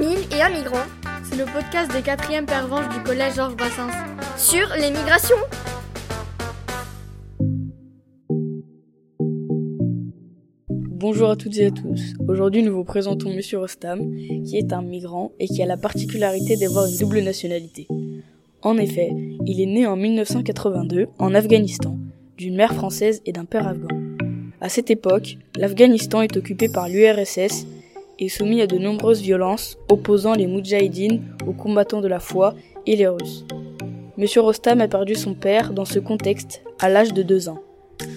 Mille et un migrants. C'est le podcast des quatrièmes pervenches du collège Georges Brassens. Sur les migrations. Bonjour à toutes et à tous. Aujourd'hui, nous vous présentons Monsieur Rostam, qui est un migrant et qui a la particularité d'avoir une double nationalité. En effet, il est né en 1982 en Afghanistan, d'une mère française et d'un père afghan. À cette époque, l'Afghanistan est occupé par l'URSS et soumis à de nombreuses violences opposant les Moudjahidines aux combattants de la foi et les Russes. Monsieur Rostam a perdu son père dans ce contexte à l'âge de 2 ans.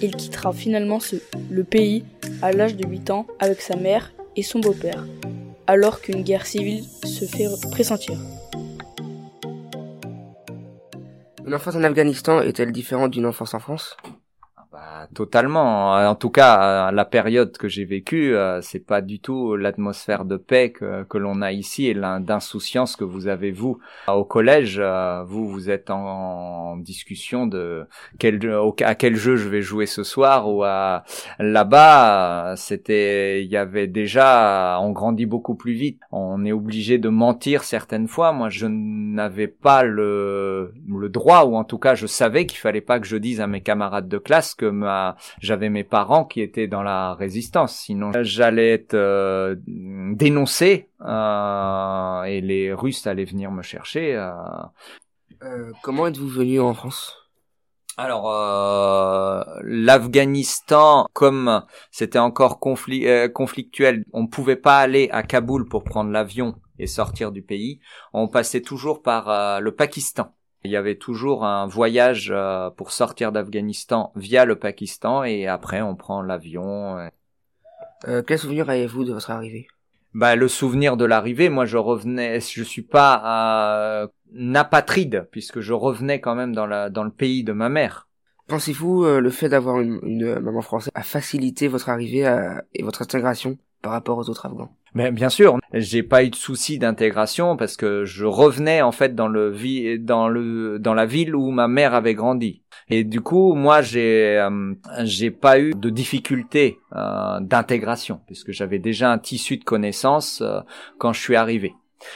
Il quittera finalement le pays à l'âge de 8 ans avec sa mère et son beau-père, alors qu'une guerre civile se fait pressentir. Une enfance en Afghanistan est-elle différente d'une enfance en France? Totalement. En tout cas, la période que j'ai vécue, euh, c'est pas du tout l'atmosphère de paix que, l'on a ici et d'insouciance que vous avez vous au collège. Euh, vous, vous êtes en, discussion de quel à quel jeu je vais jouer ce soir ou à là-bas, c'était il y avait déjà on grandit beaucoup plus vite. On est obligé de mentir certaines fois. Moi, je n'avais pas le le droit ou en tout cas, je savais qu'il fallait pas que je dise à mes camarades de classe que ma j'avais mes parents qui étaient dans la résistance. Sinon, j'allais être euh, dénoncé euh, et les Russes allaient venir me chercher. Euh. comment êtes-vous venu en France? Alors l'Afghanistan, comme c'était encore conflictuel, on ne pouvait pas aller à Kaboul pour prendre l'avion et sortir du pays. On passait toujours par le Pakistan. Il y avait toujours un voyage euh, pour sortir d'Afghanistan via le Pakistan et après on prend l'avion. Euh, quel souvenir avez-vous de votre arrivée? Bah, le souvenir de l'arrivée, moi je revenais, je suis pas un apatride puisque je revenais quand même dans la dans le pays de ma mère. Pensez-vous euh, le fait d'avoir une, une, maman française a facilité votre arrivée et votre intégration? Par rapport aux autres Afghans mais bien sûr, j'ai pas eu de souci d'intégration parce que je revenais en fait dans le dans le dans la ville où ma mère avait grandi. Et du coup, moi j'ai euh, j'ai pas eu de difficulté euh, d'intégration puisque j'avais déjà un tissu de connaissances euh, quand je suis arrivé.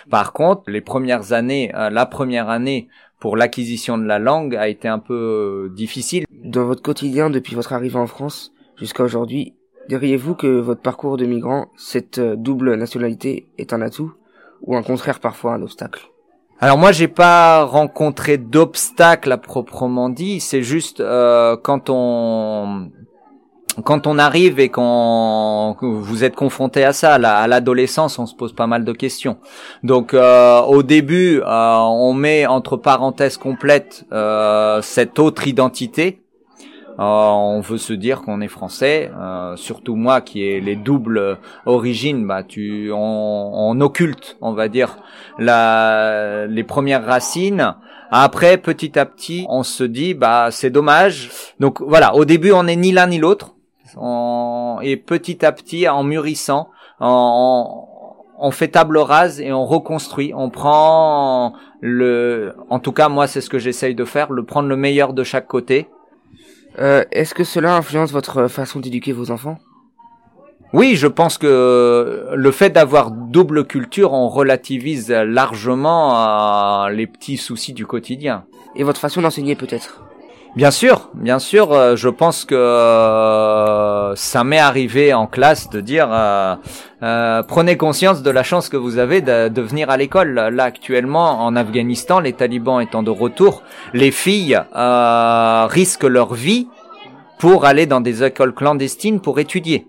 Par contre, les premières années, la première année pour l'acquisition de la langue a été un peu difficile. Dans votre quotidien depuis votre arrivée en France jusqu'à aujourd'hui, Diriez-vous que votre parcours de migrant, cette euh, double nationalité, est un atout ou un contraire parfois un obstacle? Alors moi j'ai pas rencontré d'obstacle à proprement dit, c'est juste euh, quand on quand on arrive et quand vous êtes confronté à ça, à l'adolescence, on se pose pas mal de questions. Donc euh, au début, on met entre parenthèses complètes cette autre identité. euh, on veut se dire qu'on est français, euh, surtout moi qui ai les doubles origines, bah tu on, occulte, on va dire la, les premières racines. Après, petit à petit, on se dit bah c'est dommage. Donc voilà, au début on n'est ni l'un ni l'autre, et petit à petit, en mûrissant, on, fait table rase et on reconstruit. On prend le, en tout cas moi c'est ce que j'essaye de faire, le prendre le meilleur de chaque côté euh, Est-ce que cela influence votre façon d'éduquer vos enfants? Oui, je pense que le fait d'avoir double culture, on relativise largement les petits soucis du quotidien. Et votre façon d'enseigner peut-être? Bien sûr, bien sûr, euh, je pense que euh, ça m'est arrivé en classe de dire euh, prenez conscience de la chance que vous avez de, de venir à l'école. Là actuellement en Afghanistan, les talibans étant de retour, les filles risquent leur vie pour aller dans des écoles clandestines pour étudier.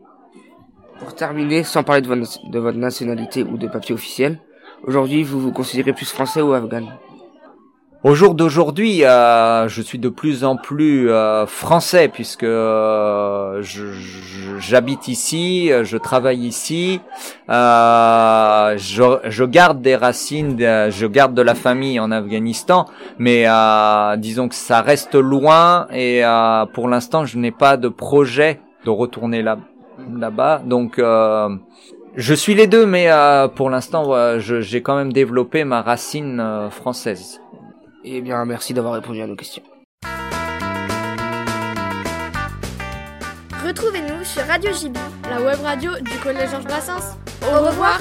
Pour terminer, sans parler de votre, de votre nationalité ou de papier officiel, aujourd'hui vous vous considérez plus français ou afghan? Au jour d'aujourd'hui, euh, je suis de plus en plus euh, français puisque euh, j'habite ici, je travaille ici, je, je, garde des racines, je garde de la famille en Afghanistan, mais disons que ça reste loin et pour l'instant je n'ai pas de projet de retourner là là-bas, donc. je suis les deux, mais pour l'instant, j'ai quand même développé ma racine française. Eh bien, merci d'avoir répondu à nos questions. Retrouvez-nous sur Radio JB, la web radio du Collège Georges Brassens. Au revoir.